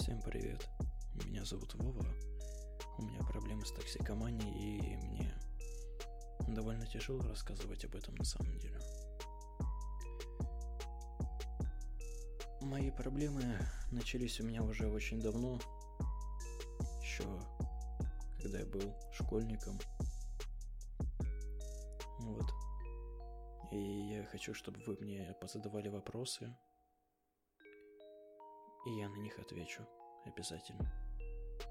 Всем привет. Меня зовут Вова. У меня проблемы с токсикоманией, и мне довольно тяжело рассказывать об этом на самом деле. Мои проблемы начались у меня уже очень давно, еще когда я был школьником. Вот. И я хочу, чтобы вы мне позадавали вопросы, и я на них отвечу обязательно.